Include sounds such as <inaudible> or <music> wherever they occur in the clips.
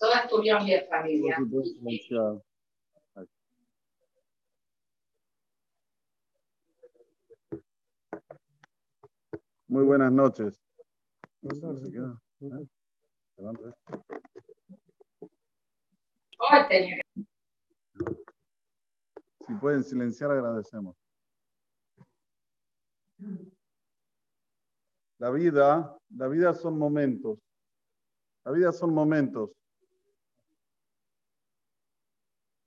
Todas tuvieron bien familia. Muy buenas noches. Si pueden silenciar, agradecemos. La vida, la vida son momentos. La vida son momentos.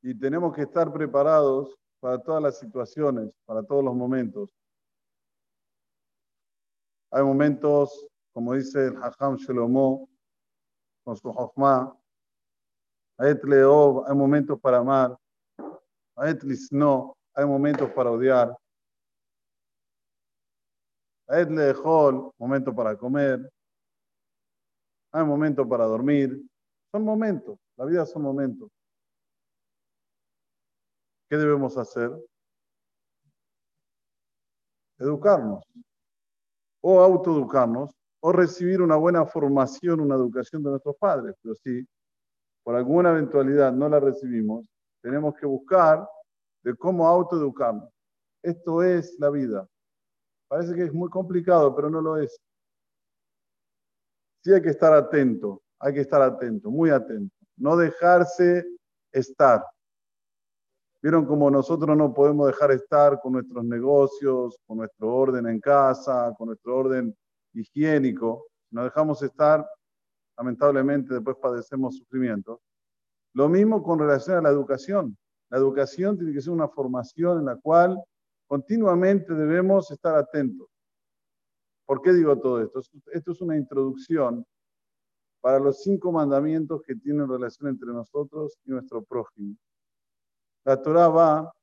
Y tenemos que estar preparados para todas las situaciones, para todos los momentos. Hay momentos, como dice el Hajam Shelomo, con su Jochma, hay momentos para amar, no, hay momentos para odiar. Hay momentos para comer, hay momentos para dormir. Son momentos, la vida son momentos. ¿Qué debemos hacer? Educarnos. O autoeducarnos, o recibir una buena formación, una educación de nuestros padres. Pero si por alguna eventualidad no la recibimos, tenemos que buscar de cómo autoeducarnos. Esto es la vida. Parece que es muy complicado, pero no lo es. Sí hay que estar atento, hay que estar atento, muy atento. No dejarse estar. Vieron cómo nosotros no podemos dejar estar con nuestros negocios, con nuestro orden en casa, con nuestro orden higiénico. No dejamos estar, lamentablemente después padecemos sufrimiento. Lo mismo con relación a la educación. La educación tiene que ser una formación en la cual continuamente debemos estar atentos. ¿Por qué digo todo esto? Esto es una introducción para los cinco mandamientos que tienen relación entre nosotros y nuestro prójimo. La Torah va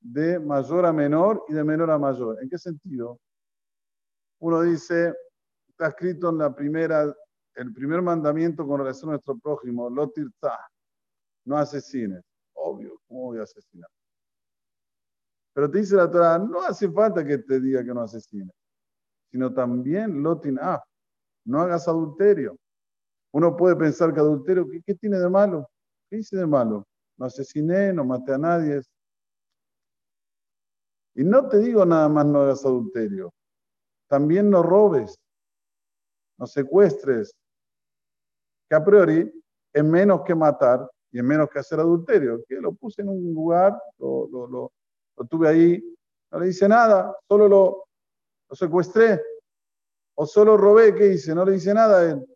de mayor a menor y de menor a mayor. ¿En qué sentido? Uno dice, está escrito en la primera, el primer mandamiento con relación a nuestro prójimo, lotirta, no asesines. Obvio, ¿cómo voy a asesinar? Pero te dice la Torah, no hace falta que te diga que no asesines, sino también lotin af, no hagas adulterio. Uno puede pensar que adulterio, ¿qué, qué tiene de malo? ¿Qué dice de malo? No asesiné, no maté a nadie. Y no te digo nada más no hagas adulterio, también no robes, no secuestres, que a priori es menos que matar y es menos que hacer adulterio, que lo puse en un lugar, lo, lo, tuve ahí, no le hice nada, solo lo, secuestré, o solo robé, ¿qué hice? No le hice nada a él.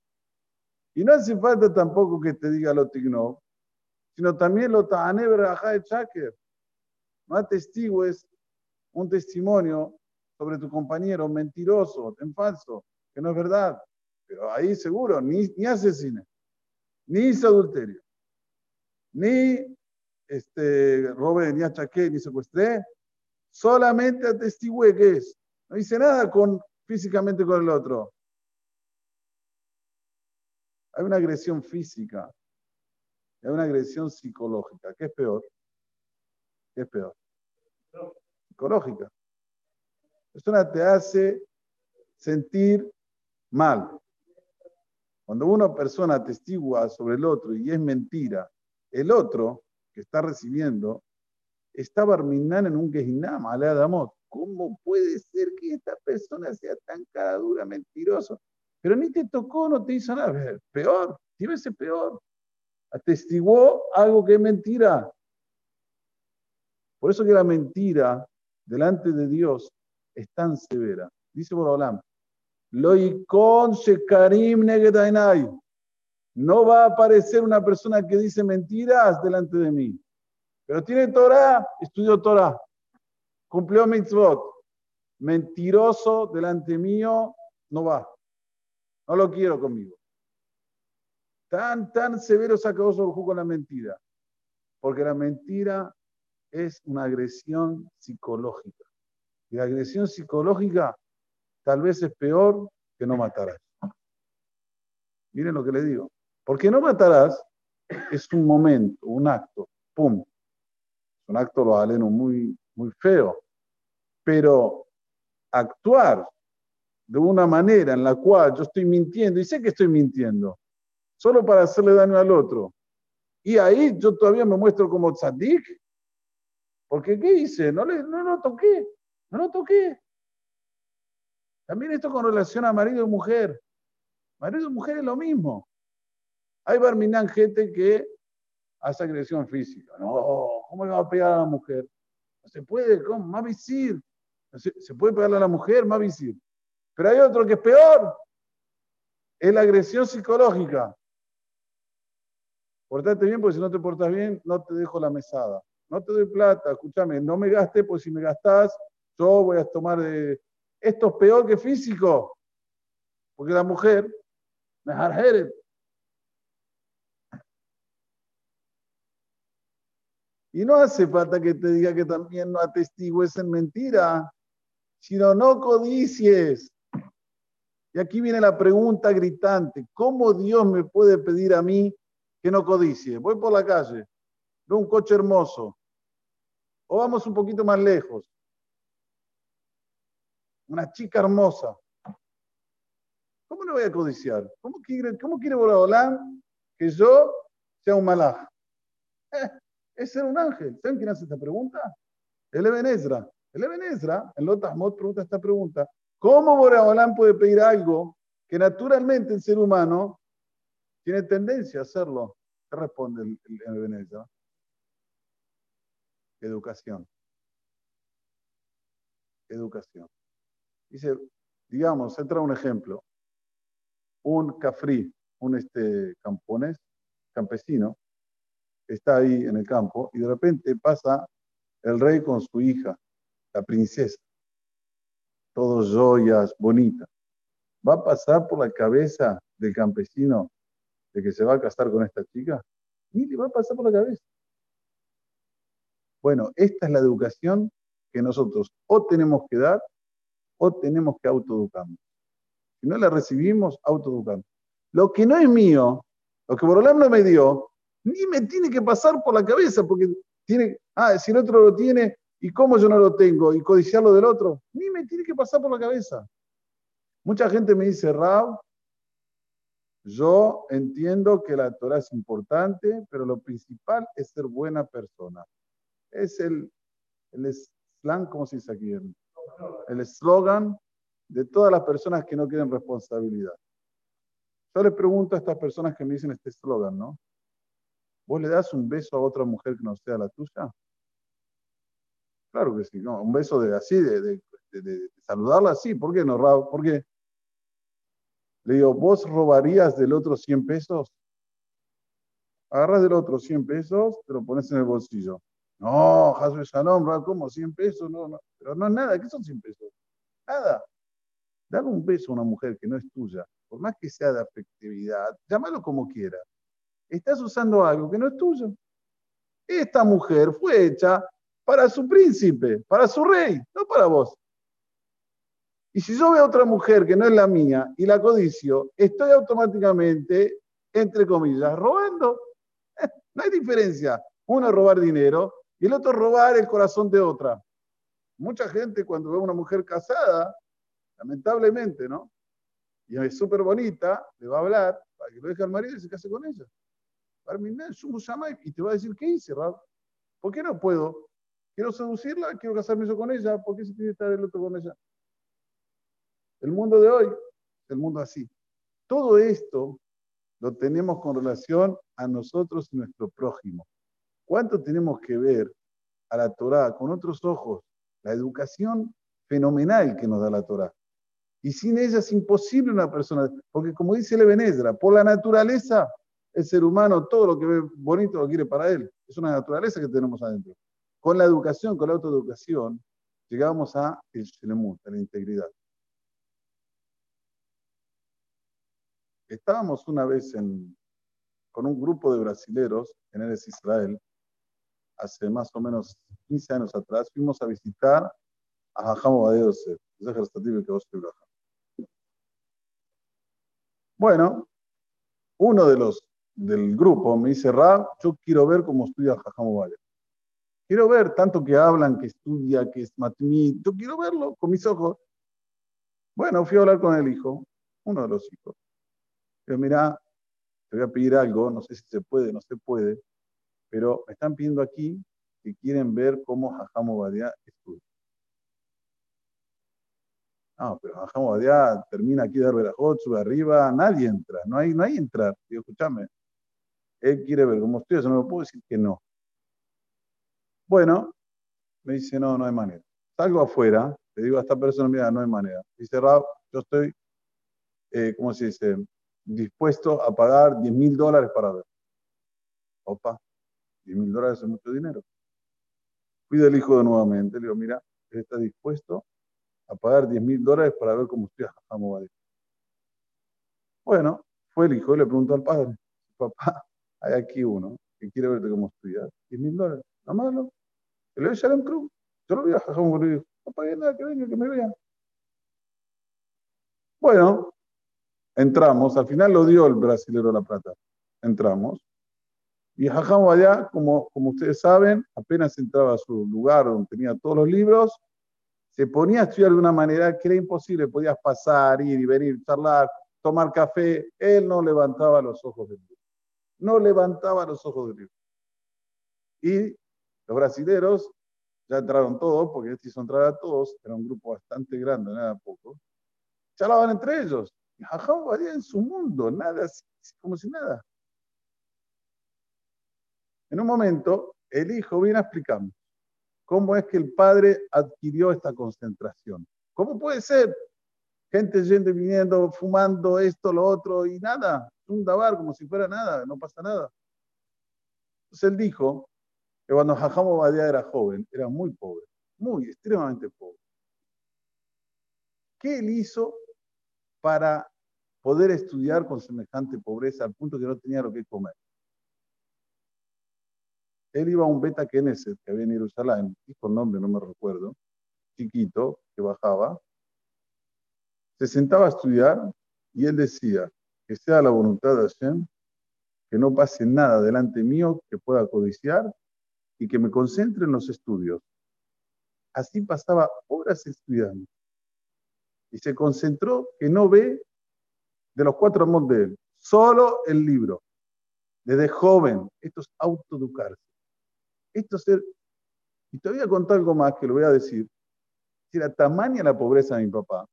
Y no hace falta tampoco que te diga lo tigno, sino también lo ta'ane de chaker. No atestigues un testimonio sobre tu compañero mentiroso, en falso, que no es verdad. Pero ahí seguro, ni, ni asesine, ni hice adulterio, ni este, robe, ni achaqué, ni secuestré. Solamente atestigué que es. No hice nada con, físicamente con el otro. Hay una agresión física es una agresión psicológica. ¿Qué es peor? ¿Qué es peor? Psicológica. Persona te hace sentir mal. Cuando una persona atestigua sobre el otro y es mentira, el otro que está recibiendo está barminando en un Gehinam, alea de amor. ¿Cómo puede ser que esta persona sea tan cara dura, mentiroso? Pero ni te tocó, no te hizo nada. Peor, debe ser peor atestiguó algo que es mentira. Por eso que la mentira delante de Dios es tan severa. Dice Borolam, Loikon Shekarim Negedainai. No va a aparecer una persona que dice mentiras delante de mí. Pero tiene Torah, estudió Torah, cumplió mitzvot. Mentiroso delante mío, no va. No lo quiero conmigo. Tan, tan severo sacó jugo con la mentira. Porque la mentira es una agresión psicológica. Y la agresión psicológica tal vez es peor que no matarás. Miren lo que le digo. Porque no matarás es un momento, un acto. ¡Pum! Un acto, lo aleno, muy, muy feo. Pero actuar de una manera en la cual yo estoy mintiendo, y sé que estoy mintiendo, solo para hacerle daño al otro. Y ahí yo todavía me muestro como tzadik. Porque ¿qué hice? No, le, no lo toqué, no lo toqué. También esto con relación a marido y mujer. Marido y mujer es lo mismo. Hay barminán gente que hace agresión física. No, ¿cómo le va a pegar a la mujer? No se puede, ¿cómo? Más visir. Se, se puede pegarle a la mujer, más visir. Pero hay otro que es peor. Es la agresión psicológica. Portate bien, porque si no te portas bien, no te dejo la mesada. No te doy plata, escúchame, no me gaste, pues si me gastás, yo voy a tomar de... Esto es peor que físico. Porque la mujer, <laughs> me Y no hace falta que te diga que también no atestigues en mentira, sino no codicies. Y aquí viene la pregunta gritante, ¿cómo Dios me puede pedir a mí que no codicie? Voy por la calle, veo un coche hermoso, o vamos un poquito más lejos, una chica hermosa. ¿Cómo no voy a codiciar? ¿Cómo quiere, cómo quiere que yo sea un malaj? Eh, es ser un ángel. ¿Saben quién hace esta pregunta? El Eben Ezra. El Eben Ezra, en Lotasmot, pregunta esta pregunta. ¿Cómo Boreolán puede pedir algo que naturalmente el ser humano tiene tendencia a hacerlo? ¿Qué responde el, el, Educación. Educación. Dice, digamos, entra un ejemplo. Un cafrí, un este, camponés, campesino, está ahí en el campo y de repente pasa el rey con su hija, la princesa, todos joyas, bonitas. ¿Va a pasar por la cabeza del campesino de que se va a casar con esta chica? Ni le va a pasar por la cabeza. Bueno, esta es la educación que nosotros o tenemos que dar o tenemos que autoeducarnos. Si no la recibimos, autoeducamos. Lo que no es mío, lo que Borolán no me dio, ni me tiene que pasar por la cabeza, porque tiene, ah, si el otro lo tiene, ¿y cómo yo no lo tengo? ¿Y codiciarlo del otro? Ni me tiene que pasar por la cabeza. Mucha gente me dice, Rab, yo entiendo que la Torah es importante, pero lo principal es ser buena persona. Es el, el slang, ¿cómo se dice aquí? El, el eslogan de todas las personas que no quieren responsabilidad. Yo les pregunto a estas personas que me dicen este eslogan, ¿no? ¿Vos le das un beso a otra mujer que no sea la tuya? Claro que sí, no, un beso de así, de, saludarla así. ¿Por qué no, Raúl? ¿Por qué? Le digo, ¿vos robarías del otro 100 pesos? Agarras del otro 100 pesos, te lo pones en el bolsillo. No, Hasbe Shalom, ¿cómo? ¿100 pesos? No, no. Pero no es nada, ¿qué son 100 pesos? Nada. Dale un beso a una mujer que no es tuya, por más que sea de afectividad, llámalo como quieras estás usando algo que no es tuyo. Esta mujer fue hecha para su príncipe, para su rey, no para vos. Y si yo veo a otra mujer que no es la mía y la codicio, estoy automáticamente, entre comillas, robando. <laughs> No hay diferencia. Uno robar dinero y el otro robar el corazón de otra. Mucha gente cuando ve a una mujer casada, lamentablemente, ¿no? Y es súper bonita, le va a hablar para que lo deje al marido y se case con ella y te va a decir, ¿qué hice, Rab? ¿Por qué no puedo? Quiero seducirla, quiero casarme yo con ella, ¿por qué se tiene que estar el otro con ella? El mundo de hoy el mundo así. Todo esto lo tenemos con relación a nosotros y nuestro prójimo. ¿Cuánto tenemos que ver a la Torah con otros ojos? La educación fenomenal que nos da la Torah. Y sin ella es imposible una persona, porque como dice Levenezra, por la naturaleza el ser humano todo lo que ve bonito lo quiere para él. Es una naturaleza que tenemos adentro. Con la educación, con la autoeducación, llegamos a el a la integridad. Estábamos una vez con un grupo de brasileros en Eres Israel, hace más o menos 15 años atrás, fuimos a visitar a Jajamo Badeo Bueno, uno de los del grupo me dice, Rab, yo quiero ver cómo estudia Jajamo Valle. Quiero ver tanto que hablan, que estudia, que es matmí. Yo quiero verlo con mis ojos. Bueno, fui a hablar con el hijo, uno de los hijos. Pero mira, te voy a pedir algo, no sé si se puede, no se puede, pero me están pidiendo aquí que quieren ver cómo Jajamo Badia estudia. No, pero Jajamo Badia termina aquí de Berajot, sube arriba, nadie entra, no hay, no hay entrar. Digo, escúchame, él quiere ver cómo estudia, yo no lo puedo decir que no. Bueno, me dice, no, no hay manera. Salgo afuera, le digo a esta persona, mira, no hay manera. Dice, Rab, yo estoy, eh, ¿cómo se dice? Dispuesto a pagar 10 mil dólares para ver. Opa, 10 mil dólares es mucho dinero. Fui del hijo de nuevamente, le digo, mira, él está dispuesto a pagar 10 mil dólares para ver cómo estudia Jajamo Bueno, fue el hijo y le preguntó al padre, papá, hay aquí uno que quiere verte cómo estudiar. 10 mil dólares, nada ¿no? Le doy Shalom Cruz. Yo lo vi a Jajamo no pagué nada, que venga, que me vean. Bueno, entramos, al final lo dio el brasilero La Plata. Entramos. Y Jajam allá, como, como ustedes saben, apenas entraba a su lugar donde tenía todos los libros, se ponía a estudiar de una manera que era imposible. Podías pasar, ir y venir, charlar, tomar café. Él no levantaba los ojos del libro. No levantaba los ojos del libro. Y los brasileros ya entraron todos, porque este hizo entrar a todos, era un grupo bastante grande, nada poco, charlaban entre ellos. Y Jajam en su mundo, nada, como si nada. En un momento, el hijo viene a cómo es que el padre adquirió esta concentración. ¿Cómo puede ser? Gente yendo viniendo, fumando esto, lo otro y nada. Un dabar como si fuera nada, no pasa nada. Entonces él dijo que cuando Jajamo Badía era joven, era muy pobre, muy, extremadamente pobre. ¿Qué él hizo para poder estudiar con semejante pobreza al punto que no tenía lo que comer? Él iba a un beta Knesset que había en Jerusalén, dijo el nombre, no me recuerdo, chiquito, que bajaba, se sentaba a estudiar y él decía que sea la voluntad de Hashem, que no pase nada delante mío que pueda codiciar y que me concentre en los estudios. Así pasaba horas estudiando. Y se concentró que no ve de los cuatro él, solo el libro. Desde joven, esto es autoeducarse. Esto es ser... Y te voy a contar algo más que lo voy a decir. Si era tamaña la pobreza de mi papá,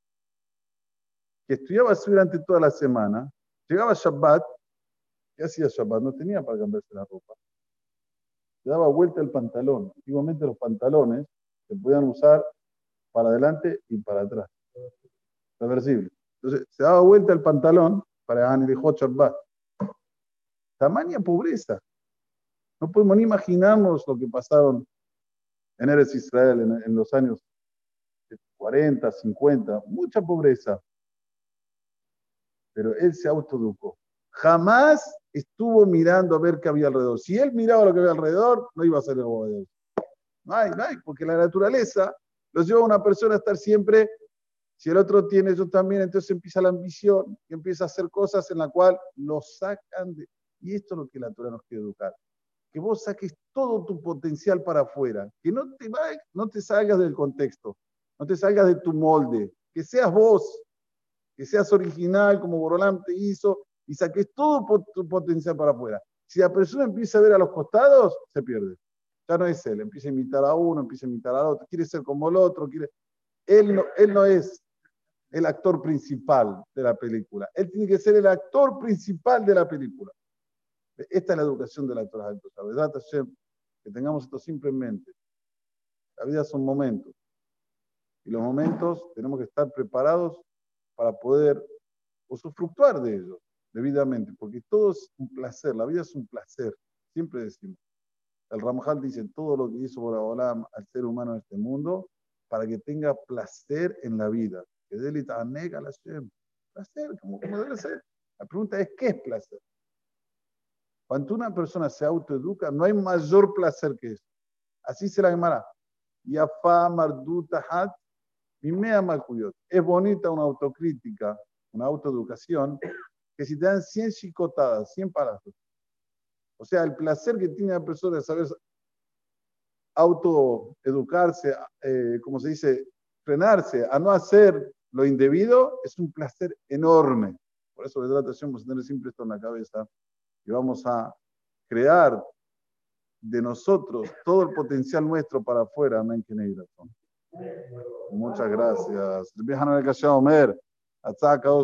que estudiaba así durante toda la semana, llegaba Shabbat, ¿qué hacía Shabbat? No tenía para cambiarse la ropa se daba vuelta el pantalón. Antiguamente los pantalones se podían usar para adelante y para atrás. Reversible. Entonces, se daba vuelta el pantalón para Anilijo Shabbat. Tamaña pobreza. No podemos ni imaginarnos lo que pasaron en Eres Israel en, los años 40, 50. Mucha pobreza. Pero él se autoeducó. Jamás estuvo mirando a ver qué había alrededor. Si él miraba lo que había alrededor, no iba a ser el Dios. No hay, no hay, porque la naturaleza los lleva a una persona a estar siempre, si el otro tiene yo también, entonces empieza la ambición y empieza a hacer cosas en la cual lo sacan de... Y esto es lo que la naturaleza nos quiere educar. Que vos saques todo tu potencial para afuera, que no te, no te salgas del contexto, no te salgas de tu molde, que seas vos, que seas original como Borolán te hizo, y saques todo tu potencial para afuera. Si la persona empieza a ver a los costados, se pierde. Ya no es él, empieza a imitar a uno, empieza a imitar al otro, quiere ser como el otro, quiere... Él no, él no es el actor principal de la película. Él tiene que ser el actor principal de la película. Esta es la educación del actor alto. ¿sabes? Que tengamos esto simplemente. La vida son momentos. Y los momentos tenemos que estar preparados para poder usufructuar de ellos debidamente, porque todo es un placer, la vida es un placer, siempre decimos. El Ramjal dice todo lo que hizo Boraholam al ser humano en este mundo para que tenga placer en la vida. Que delita nega la Placer, como, como debe ser. La pregunta es, ¿qué es placer? Cuando una persona se autoeduca, no hay mayor placer que eso. Así se la llamará. Yafa mardutahat mimea malkuyot. Es bonita una autocrítica, una autoeducación, que si te dan 100 chicotadas, 100 palazos, o sea, el placer que tiene la persona de saber autoeducarse, eh, como se dice, frenarse a no hacer lo indebido es un placer enorme. Por eso, la atención, vamos pues, a tener siempre esto en la cabeza y vamos a crear de nosotros todo el potencial nuestro para afuera. Amén, que Muchas gracias.